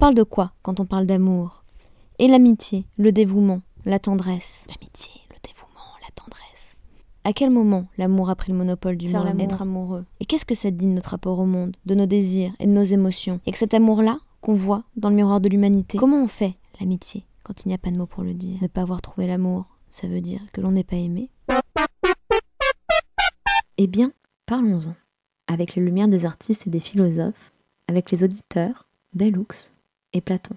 parle de quoi quand on parle d'amour? Et l'amitié, le dévouement, la tendresse. L'amitié, le dévouement, la tendresse. À quel moment l'amour a pris le monopole du Faire monde? l'amour. Être amoureux. Et qu'est-ce que ça dit de notre rapport au monde, de nos désirs et de nos émotions? Et que cet amour-là, qu'on voit dans le miroir de l'humanité, comment on fait l'amitié quand il n'y a pas de mots pour le dire? Ne pas avoir trouvé l'amour, ça veut dire que l'on n'est pas aimé? Eh bien, parlons-en. Avec les lumières des artistes et des philosophes, avec les auditeurs, Bellux et Platon.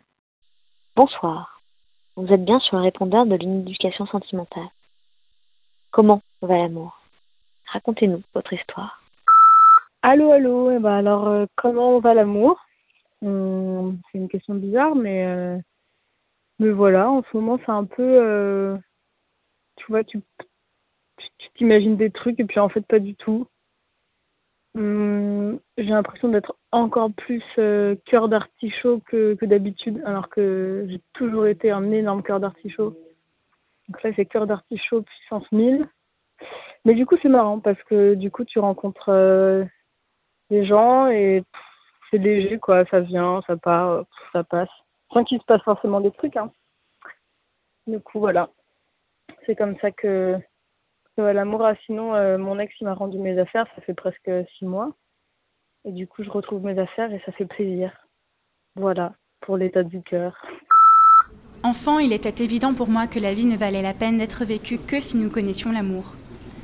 Bonsoir. Vous êtes bien sur un répondeur de l'éducation sentimentale. Comment va l'amour? Racontez-nous votre histoire. Allô, allô. Eh ben alors, euh, comment va l'amour? Hum, C'est une question bizarre, mais euh, mais voilà. En ce moment, c'est un peu, euh, tu vois, tu tu tu t'imagines des trucs et puis en fait pas du tout. Hum, J'ai l'impression d'être encore plus euh, cœur d'artichaut que d'habitude, alors que j'ai toujours été un énorme cœur d'artichaut. Donc là, c'est cœur d'artichaut puissance 1000. Mais du coup, c'est marrant parce que du coup, tu rencontres euh, des gens et c'est léger, quoi. Ça vient, ça part, euh, ça passe. Sans qu'il se passe forcément des trucs, hein. Du coup, voilà. C'est comme ça que, l'amour. Sinon, mon ex, il m'a rendu mes affaires, ça fait presque six mois. Et du coup, je retrouve mes affaires et ça fait plaisir. Voilà, pour l'état du cœur. Enfant, il était évident pour moi que la vie ne valait la peine d'être vécue que si nous connaissions l'amour.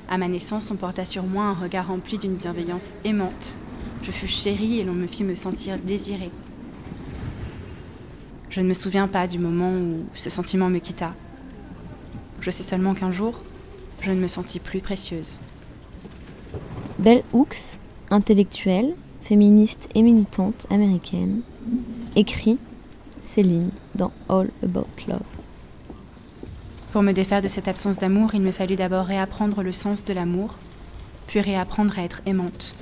À ma naissance, on porta sur moi un regard rempli d'une bienveillance aimante. Je fus chérie et l'on me fit me sentir désirée. Je ne me souviens pas du moment où ce sentiment me quitta. Je sais seulement qu'un jour, je ne me sentis plus précieuse. Belle Hooks, intellectuelle, féministe et militante américaine, écrit ces lignes dans All About Love. Pour me défaire de cette absence d'amour, il me fallut d'abord réapprendre le sens de l'amour, puis réapprendre à être aimante.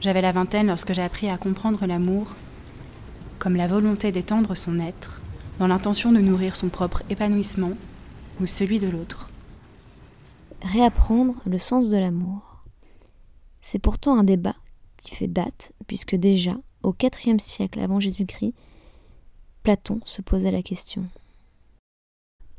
J'avais la vingtaine lorsque j'ai appris à comprendre l'amour comme la volonté d'étendre son être, dans l'intention de nourrir son propre épanouissement ou celui de l'autre. Réapprendre le sens de l'amour. C'est pourtant un débat qui fait date, puisque déjà, au IVe siècle avant Jésus-Christ, Platon se posait la question.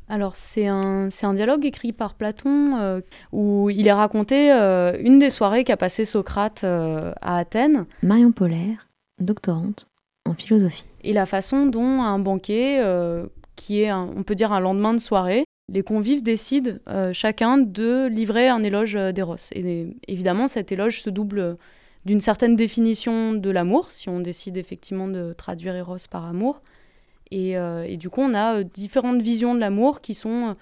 Alors c'est un, un dialogue écrit par Platon euh, où il est raconté euh, une des soirées qu'a passé Socrate euh, à Athènes Marion Polaire, doctorante en philosophie. et la façon dont un banquet, qui est, un- on peut dire, un lendemain de soirée, les convives décident chacun de livrer un éloge d'Eros. Et évidemment, cet éloge se double d'une certaine définition de l'amour, si on décide effectivement de traduire Eros par amour. Et, euh, du coup, on a euh, différentes visions de l'amour qui sont euh,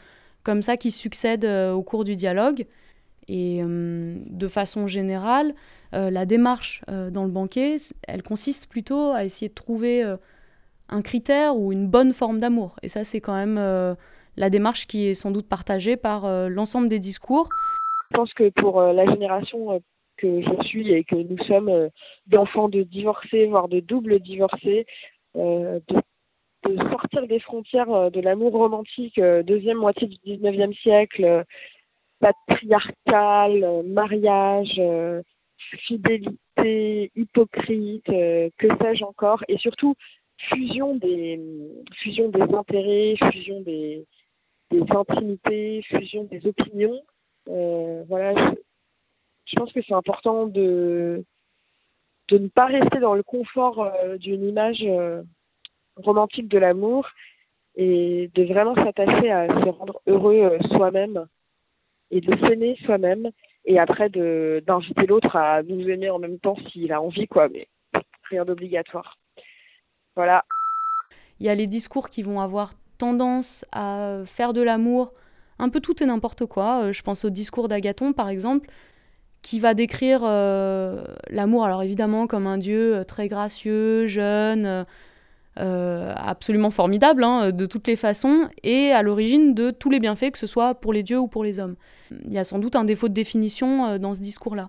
comme ça, qui succèdent au cours du dialogue. Et de façon générale, la démarche dans le banquet, elle consiste plutôt à essayer de trouver un critère ou une bonne forme d'amour. Et ça, c'est quand même la démarche qui est sans doute partagée par l'ensemble des discours. Je pense que pour la génération que je suis et que nous sommes euh, d'enfants de divorcés, voire de doubles divorcés, euh, de, sortir des frontières euh, de l'amour romantique, deuxième moitié du 19e siècle, patriarcal, mariage, fidélité, hypocrite, que sais-je encore, et surtout fusion des fusion des intérêts, fusion des, des intimités, fusion des opinions. Euh, voilà, je, pense que c'est important de de ne pas rester dans le confort euh, d'une image euh, romantique de l'amour et de vraiment s'attacher à se rendre heureux euh, soi-même et de s'aimer soi-même et après de d'inviter l'autre à nous aimer en même temps s'il a envie quoi mais rien d'obligatoire. Voilà. Il y a les discours qui vont avoir tendance à faire de l'amour un peu tout et n'importe quoi. Je pense au discours d'Agathon, par exemple, qui va décrire euh, l'amour, alors évidemment comme un dieu euh, très gracieux, jeune, euh, euh, absolument formidable hein, de toutes les façons, et à l'origine de tous les bienfaits, que ce soit pour les dieux ou pour les hommes. Il y a sans doute un défaut de définition euh, dans ce discours-là.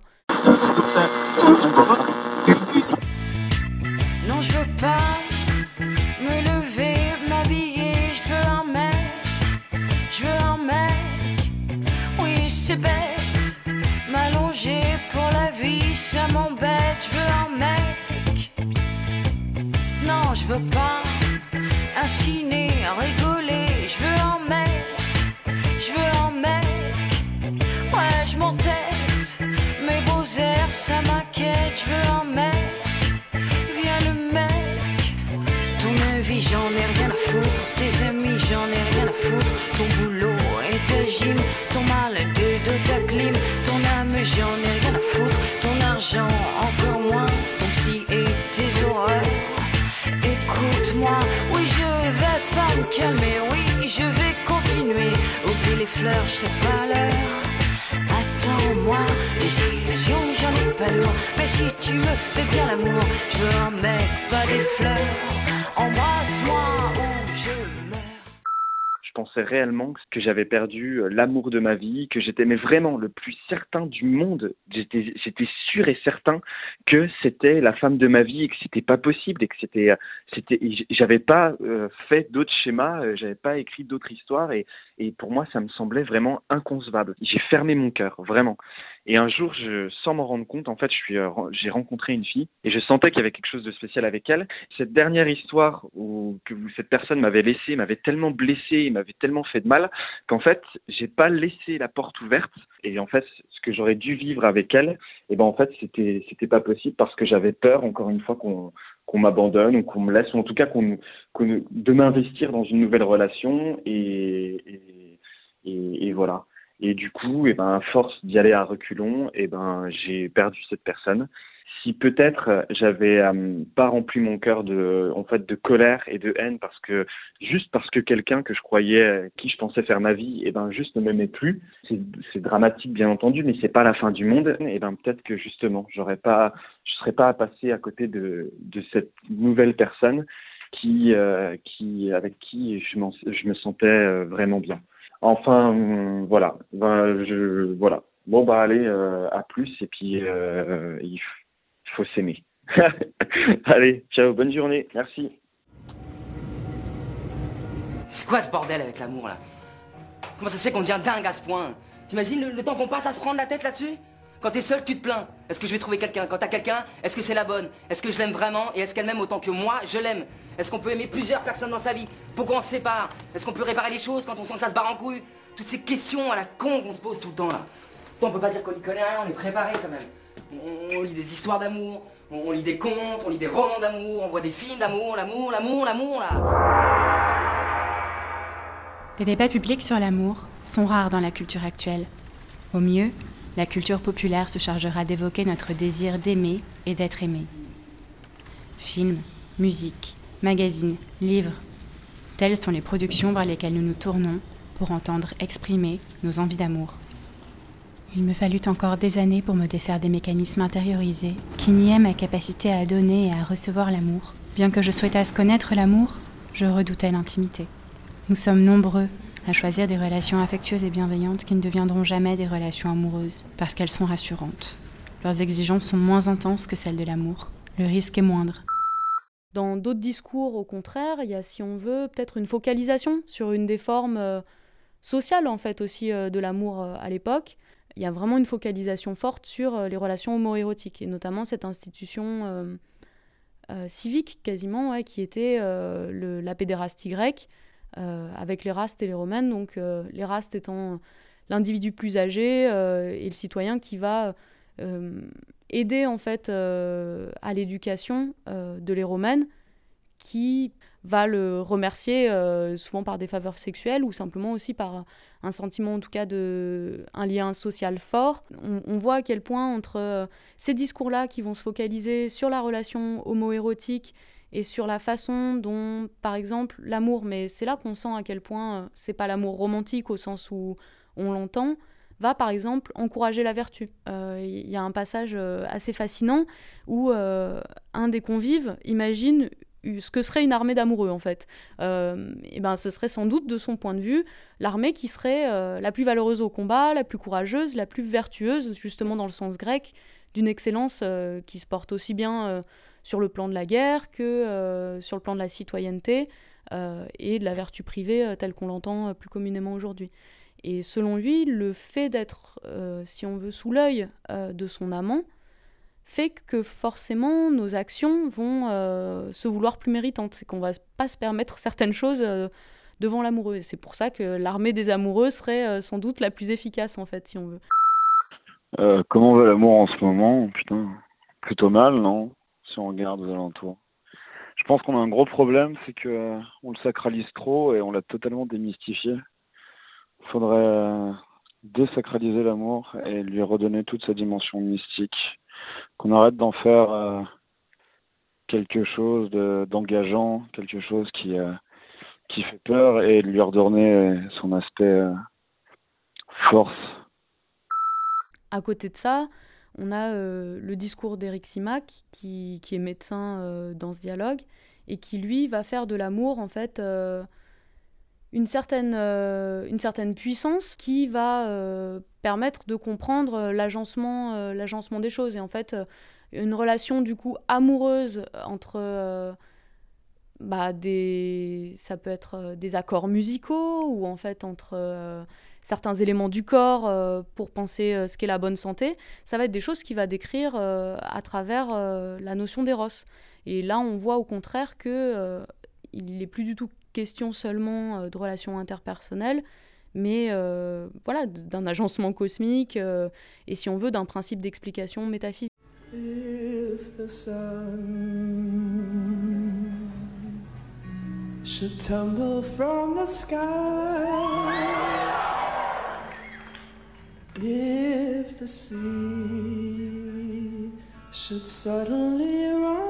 Je veux un mec, viens le mec, ton avis, j'en ai rien à foutre, tes amis, j'en ai rien à foutre, ton boulot et ta gym, ton mal de, ta clim, ton âme, j'en ai rien à foutre, ton argent, encore moins, ton psy et tes horreurs. Écoute-moi, oui je vais pas me calmer, oui je vais continuer. Oublie les fleurs, je pas l'heure. Je pensais réellement que j'avais perdu euh, l'amour de ma vie, que j'étais vraiment le plus certain du monde. J'étais sûr et certain que c'était la femme de ma vie et que c'était pas possible et que c'était euh, j'avais pas euh, fait d'autres schémas, j'avais pas écrit d'autres histoires et et pour moi ça me semblait vraiment inconcevable. J'ai fermé mon cœur vraiment. Et un jour, sans m'en rendre compte, en fait, euh, j'ai rencontré une fille et je sentais qu'il y avait quelque chose de spécial avec elle. Cette dernière histoire où que cette personne m'avait laissé, m'avait tellement blessé, m'avait tellement fait de mal qu'en fait, j'ai pas laissé la porte ouverte. Et en fait, ce que j'aurais dû vivre avec elle, et ben en fait, c'était pas possible parce que j'avais peur, encore une fois, qu'on qu'on m'abandonne ou qu'on me laisse, ou en tout cas qu'on de m'investir dans une nouvelle relation et, et, voilà. Et du coup, et ben, à force d'y aller à reculons, et ben, j'ai perdu cette personne. Si peut-être euh, j'avais euh, pas rempli mon cœur de, en fait, de colère et de haine parce que juste parce que quelqu'un que je croyais, euh, qui je pensais faire ma vie, et ben, juste ne m'aimait plus. C'est, dramatique, bien entendu, mais c'est pas la fin du monde. Et ben, peut-être que justement, j'aurais pas, je serais pas à passer à côté de, de cette nouvelle personne qui, euh, qui, avec qui je, je me sentais euh, vraiment bien. Enfin, voilà. Ben, je, voilà. Bon, bah, allez, euh, à plus, et puis, il faut s'aimer. allez, ciao, bonne journée, merci. C'est quoi ce bordel avec l'amour là? Comment ça se fait qu'on devient dingue à ce point? T'imagines le, le temps qu'on passe à se prendre la tête là-dessus? Quand t'es seul, tu te plains. Est-ce que je vais trouver quelqu'un? Quand t'as quelqu'un, est-ce que c'est la bonne? Est-ce que je l'aime vraiment? Et est-ce qu'elle m'aime autant que moi Je l'aime? Est-ce qu'on peut aimer plusieurs personnes dans sa vie? Pourquoi on se sépare? Est-ce qu'on peut réparer les choses quand on sent que ça se barre en couille? Toutes ces questions à la con qu'on se pose tout le temps là. On peut pas dire qu'on y connaît rien, on est préparé quand même. On, lit des histoires d'amour, on, on lit des contes, on lit des romans d'amour, on voit des films d'amour, l'amour, l'amour, l'amour là. Les débats publics sur l'amour sont rares dans la culture actuelle. Au mieux, la culture populaire se chargera d'évoquer notre désir d'aimer et d'être aimé. Films, musique, magazines, livres, telles sont les productions vers lesquelles nous nous tournons pour entendre exprimer nos envies d'amour. Il me fallut encore des années pour me défaire des mécanismes intériorisés qui niaient ma capacité à donner et à recevoir l'amour. Bien que je souhaitasse connaître l'amour, je redoutais l'intimité. Nous sommes nombreux à choisir des relations affectueuses et bienveillantes qui ne deviendront jamais des relations amoureuses, parce qu'elles sont rassurantes. Leurs exigences sont moins intenses que celles de l'amour. Le risque est moindre. Dans d'autres discours, au contraire, il y a, si on veut, peut-être une focalisation sur une des formes euh, sociales, en fait, aussi euh, de l'amour euh, à l'époque. Il y a vraiment une focalisation forte sur euh, les relations homoérotiques, et notamment cette institution euh, euh, civique, quasiment, qui était la pédérastie grecque, avec les rastes et les romaines. Donc, les rastes étant l'individu plus âgé et le citoyen qui va aider en fait à l'éducation de les romaines qui va le remercier euh, souvent par des faveurs sexuelles ou simplement aussi par un sentiment en tout cas de un lien social fort. On, voit à quel point entre euh, ces discours-là qui vont se focaliser sur la relation homo-érotique et sur la façon dont, par exemple, l'amour, mais c'est là qu'on sent à quel point euh, c'est pas l'amour romantique au sens où on l'entend, va par exemple encourager la vertu. Euh, Il y a un passage assez fascinant où un des convives imagine ce que serait une armée d'amoureux en fait. Euh, et ben, ce serait sans doute de son point de vue l'armée qui serait euh, la plus valeureuse au combat, la plus courageuse, la plus vertueuse, justement dans le sens grec, d'une excellence euh, qui se porte aussi bien sur le plan de la guerre que sur le plan de la citoyenneté et de la vertu privée telle qu'on l'entend plus communément aujourd'hui. Et selon lui, le fait d'être, si on veut, sous l'œil de son amant, fait que forcément nos actions vont se vouloir plus méritantes, c'est qu'on va pas se permettre certaines choses devant l'amoureux. C'est pour ça que l'armée des amoureux serait sans doute la plus efficace en fait, si on veut. comment va l'amour en ce moment? Putain, plutôt mal, non? Si on regarde aux alentours. Je pense qu'on a un gros problème, c'est que euh, on le sacralise trop et on l'a totalement démystifié. Faudrait euh, désacraliser l'amour et lui redonner toute sa dimension mystique. Qu'on arrête d'en faire euh, quelque chose d'engageant, quelque chose qui qui fait peur et lui redonner son aspect force. À côté de ça, on a euh, le discours d'Éric Simac, qui, est médecin euh, dans ce dialogue, et qui, lui, va faire de l'amour, en fait, euh, une, certaine, une certaine puissance qui va permettre de comprendre l'agencement, l'agencement des choses. Et en fait, une relation, du coup, amoureuse entre... Bah, des, ça peut être des accords musicaux, ou en fait, entre certains éléments du corps euh, pour penser euh, ce qu'est la bonne santé, ça va être des choses qu'il va décrire euh, à travers la notion d'éros. Et là, on voit au contraire que il n'est plus du tout question seulement de relations interpersonnelles, mais voilà, d'un agencement cosmique et si on veut d'un principe d'explication métaphysique. If the sea should suddenly run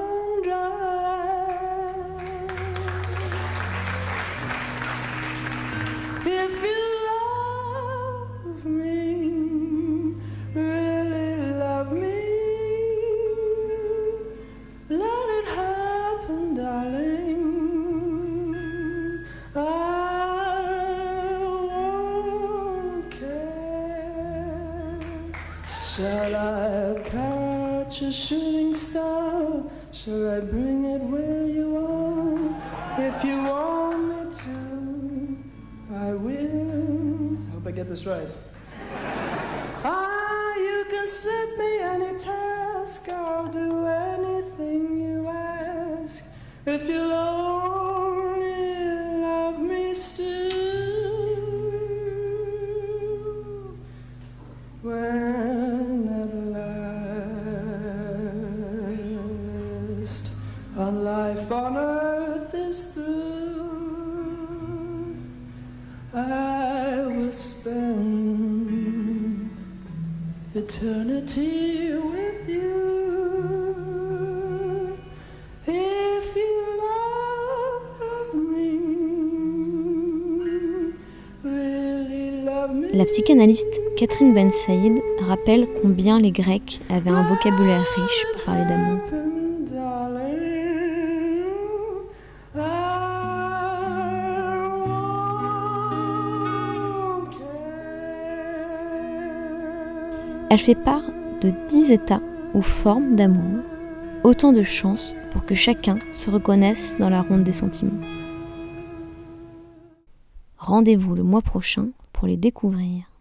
a shooting star? Shall I bring it where you are? If you want me to, I will. I hope I get this right. La psychanalyste Catherine Ben Saïd rappelle combien les Grecs avaient un vocabulaire riche pour parler d'amour. Elle fait part de dix états ou formes d'amour, autant de chances pour que chacun se reconnaisse dans la ronde des sentiments. Rendez-vous le mois prochain pour les découvrir.